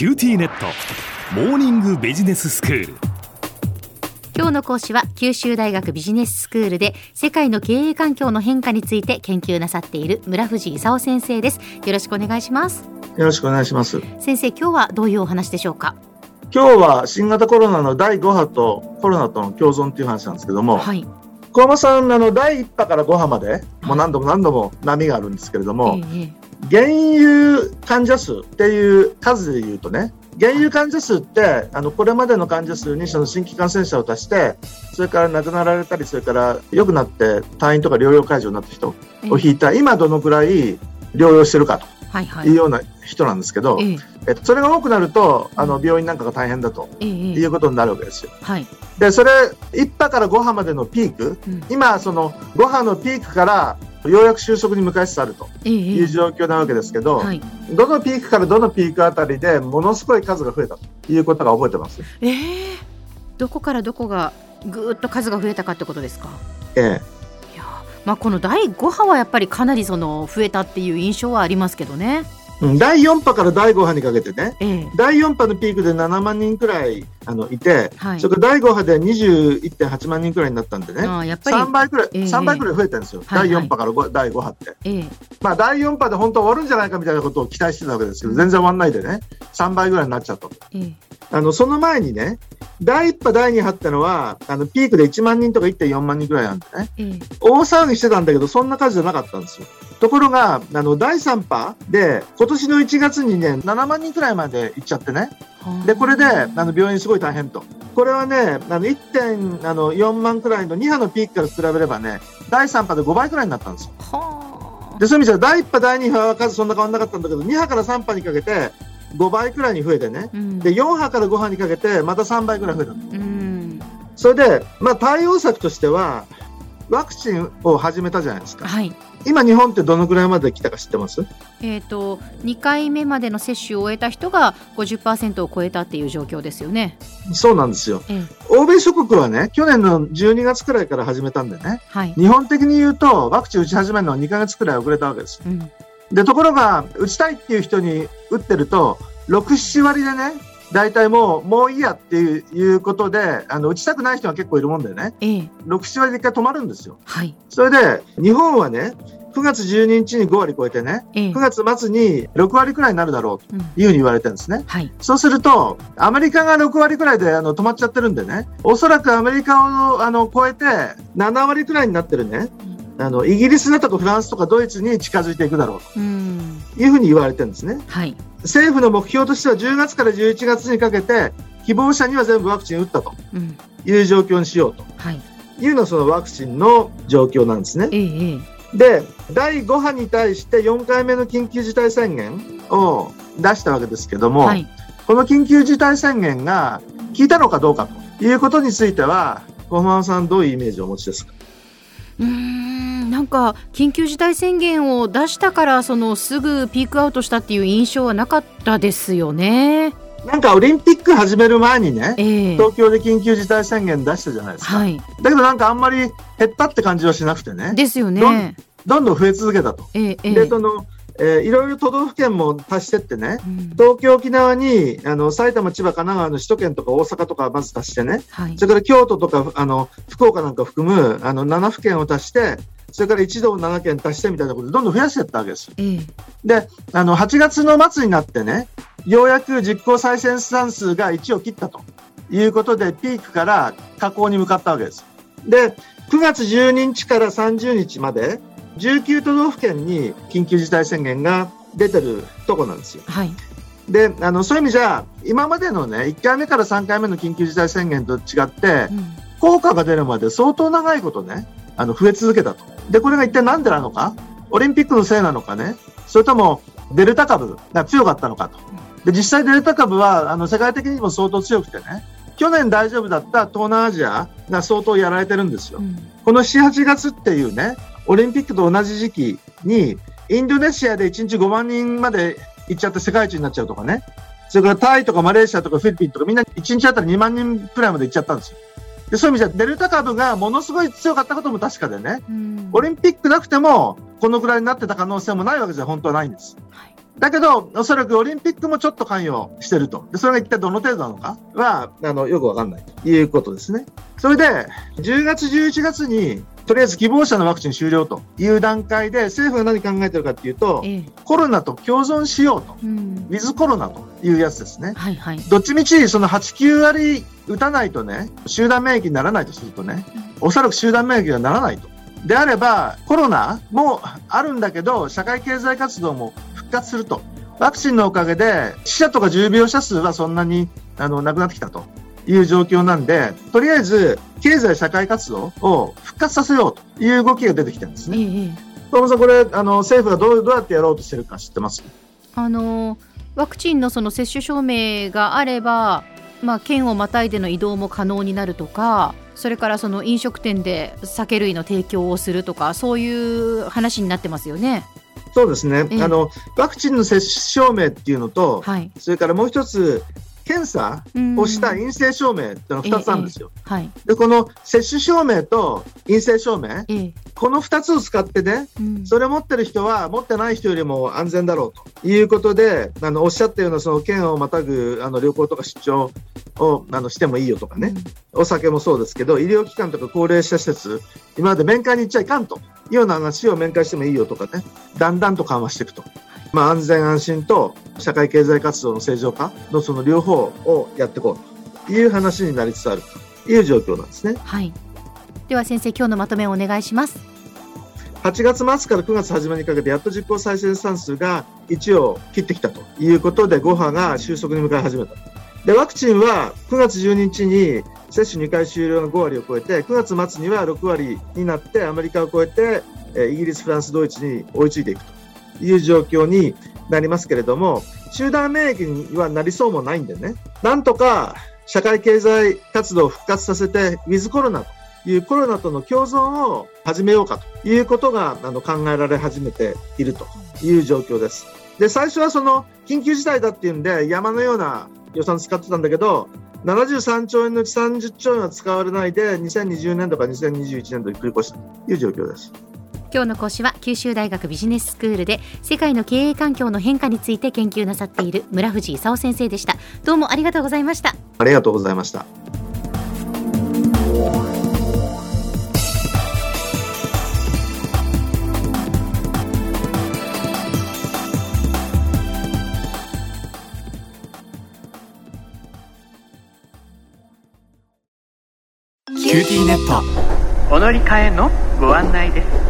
QTnet。モーニングビジネススクール。今日の講師は九州大学ビジネススクールで世界の経営環境の変化について研究なさっている村藤功先生です。よろしくお願いします。よろしくお願いします。先生今日はどういうお話でしょうか？今日は新型コロナの第5波とコロナとの共存っていう話なんですけども、はい。小山さん、あの、第1波から5波まで、もう何度も何度も波があるんですけれども、ええ原油患者数っていう数で言うとね、原油患者数って、あの、これまでの患者数にその新規感染者を足して、それから亡くなられたり、それから良くなって退院とか療養解除になった人ええ。を引いた、今どのくらい療養してるかとはいはい。いうような人なんですけど、ええ。えっと、それが多くなると、あの、病院なんかが大変だとええええ。いうことになるわけですよ。はい、で、それ、1波から5波までのピーク、うん。今、その5波のピークから、ようやく収束に向かいつつあるとえええいうえ状況なわけですけど、はい。どのピークからどのピークあたりでものすごい数が増えたということが覚えてます？ええ。どこからどこがぐーっと数が増えたかってことですか？ええ、いやまあこの第5波はやっぱりかなりその増えたっていう印象はありますけどね。うん第4波から第5波にかけてね、ええ。第4波のピークで7万人くらいあのいて、はい。それから第5波で21.8万人くらいになったんでね、やっぱり3倍くらい、ええ。3倍くらい増えたんですよ、はいはい。第4波から5第5波って。ええ。まあ、第4波で本当は終わるんじゃないかみたいなことを期待してたわけですけど、全然終わんないでね、3倍ぐらいになっちゃったと。ええ。あの、その前にね、第1波、第2波ってのは、あの、ピークで1万人とか1.4万人ぐらいなんでね、ええ。大騒ぎしてたんだけど、そんな数じゃなかったんですよ。ところが、あの、第3波で、今年の1月にね、7万人くらいまで行っちゃってね。はあで、これで、あの、病院すごい大変と。これはね、あの、1.4万くらいの2波のピークから比べればね、第3波で5倍くらいになったんですよ。はあで、そういう意味じゃ、第1波、第2波は数そんな変わんなかったんだけど、2波から3波にかけて、5倍くらいに増えてね。うんで、4波から5波にかけて、また3倍くらい増えた。うんそれで、まあ、対応策としては、ワクチンを始めたじゃないですか。はい今、日本ってどのくらいまで来たか知ってます？えー、と2回目までの接種を終えた人が50%を超えたっていう状況ですよね。そうなんですよ。ええ欧米諸国はね、去年の12月くらいから始めたんでね、はい日本的に言うと、ワクチン打ち始めるのは2ヶ月くらい遅れたわけです。うんで、ところが、打ちたいっていう人に打ってると、6、7割でね、大体もう、もういいやっていういうことで、あの、打ちたくない人が結構いるもんでね、ええ。6、7割で一回止まるんですよ。はい。それで、日本はね、9月12日に5割超えてね、ええ。9月末に6割くらいになるだろうとうん。いうふうに言われてるんですね。はい。そうすると、アメリカが6割くらいであの止まっちゃってるんでね、おそらくアメリカをあの超えて7割くらいになってるね、あのイギリスだとかフランスとかドイツに近づいていくだろううん。というふうに言われてるんですね。はい政府の目標としては10月から11月にかけて、希望者には全部ワクチン打ったとうん。いう状況にしようとはい。いうのがそのワクチンの状況なんですね。ええええ。で、第5波に対して4回目の緊急事態宣言を出したわけですけども、はい。この緊急事態宣言が効いたのかどうかということについては、小浜さんどういうイメージをお持ちですか？うーんなんか緊急事態宣言を出したからそのすぐピークアウトしたっていう印象はなかったですよね。なんかオリンピック始める前にね、ええ東京で緊急事態宣言出したじゃないですか。はいだけどなんかあんまり減ったって感じはしなくてね、ですよね。どんどん増え続けたと。ええええで、その、えーいろいろ都道府県も足してってね、うん東京、沖縄に、あの、埼玉、千葉、神奈川の首都圏とか大阪とかまず足してね、はいそれから京都とか、あの、福岡なんか含む、あの、7府県を足して、それから一道7県足してみたいなことでどんどん増やしていったわけですで、あの、8月の末になってね、ようやく実効再生産数が1を切ったということで、ピークから下降に向かったわけです。で、9月12日から30日まで、19都道府県に緊急事態宣言が出てるとこなんですよ。はいで、あの、そういう意味じゃ、今までのね、1回目から3回目の緊急事態宣言と違って、うん効果が出るまで相当長いことね、あの、増え続けたと。で、これが一体なんでなのか？オリンピックのせいなのかね？それとも、デルタ株が強かったのかと？で、実際デルタ株は、あの、世界的にも相当強くてね、去年大丈夫だった東南アジアが相当やられてるんですよ。うんこの7、8月っていうね、オリンピックと同じ時期に、インドネシアで1日5万人まで行っちゃって世界一になっちゃうとかね。それからタイとかマレーシアとかフィリピンとかみんな1日あたり2万人くらいまで行っちゃったんですよ。でそういう意味じゃ、デルタ株がものすごい強かったことも確かでね、うんオリンピックなくても、このくらいになってた可能性もないわけじゃ本当はないんです。はいだけど、おそらくオリンピックもちょっと関与してると。で、それが一体どの程度なのかは、あの、よくわかんないということですね。それで、10月、11月に、とりあえず希望者のワクチン終了という段階で、政府が何考えてるかっていうと、ええコロナと共存しようと。うんウィズコロナというやつですね。はいはいどっちみち、その8、9割打たないとね、集団免疫にならないとするとね、おそらく集団免疫にはならないと。であれば、コロナもあるんだけど、社会経済活動も復活すると。ワクチンのおかげで、死者とか重病者数はそんなにあのなくなってきたという状況なんで、とりあえず、経済社会活動を復活させようという動きが出てきてるんですね。トムさん、これ、あの、政府がどうどうやってやろうとしてるか知ってます？あのワクチンのその接種証明があれば、まあ、県をまたいでの移動も可能になるとかそれからその飲食店で酒類の提供をするとかそういう話になってますよね。そうですね、ええ。あのワクチンの接種証明っていうのと、はい、それからもう一つ、検査うん。をした陰性証明ってのが2つあるんですよ。はい。で、この接種証明と陰性証明、ええ。この2つを使ってね、うん。それ持ってる人は持ってない人よりも安全だろうということで、あのおっしゃったようなその県をまたぐあの旅行とか出張をあのしてもいいよとかね、お酒もそうですけど、医療機関とか高齢者施設、今まで面会に行っちゃいかんというような話を面会してもいいよとかね、だんだんと緩和していくと。まあ、安全安心と社会経済活動の正常化のその両方をやっていこうという話になりつつあるという状況なんですね。はい、では先生今日のまとめをお願いします。8月末から9月初めにかけてやっと実効再生産数が1を切ってきたということで5波が収束に向かい始めた。で、ワクチンは9月12日に接種2回終了が5割を超えて、9月末には6割になってアメリカを超えて、えーイギリス、フランス、ドイツに追いついていくという状況になりますけれども、集団免疫にはなりそうもないんでね、なんとか社会経済活動を復活させて、ウィズコロナというコロナとの共存を始めようかということがあの考えられ始めているという状況です。で、最初はその緊急事態だっていうんで山のような予算使ってたんだけど、73兆円のうち30兆円は使われないで2020年度から2021年度に繰り越したという状況です。今日の講師は九州大学ビジネススクールで世界の経営環境の変化について研究なさっている村藤勲先生でした。どうもありがとうございました。ありがとうございました。QTnet。お乗り換えのご案内です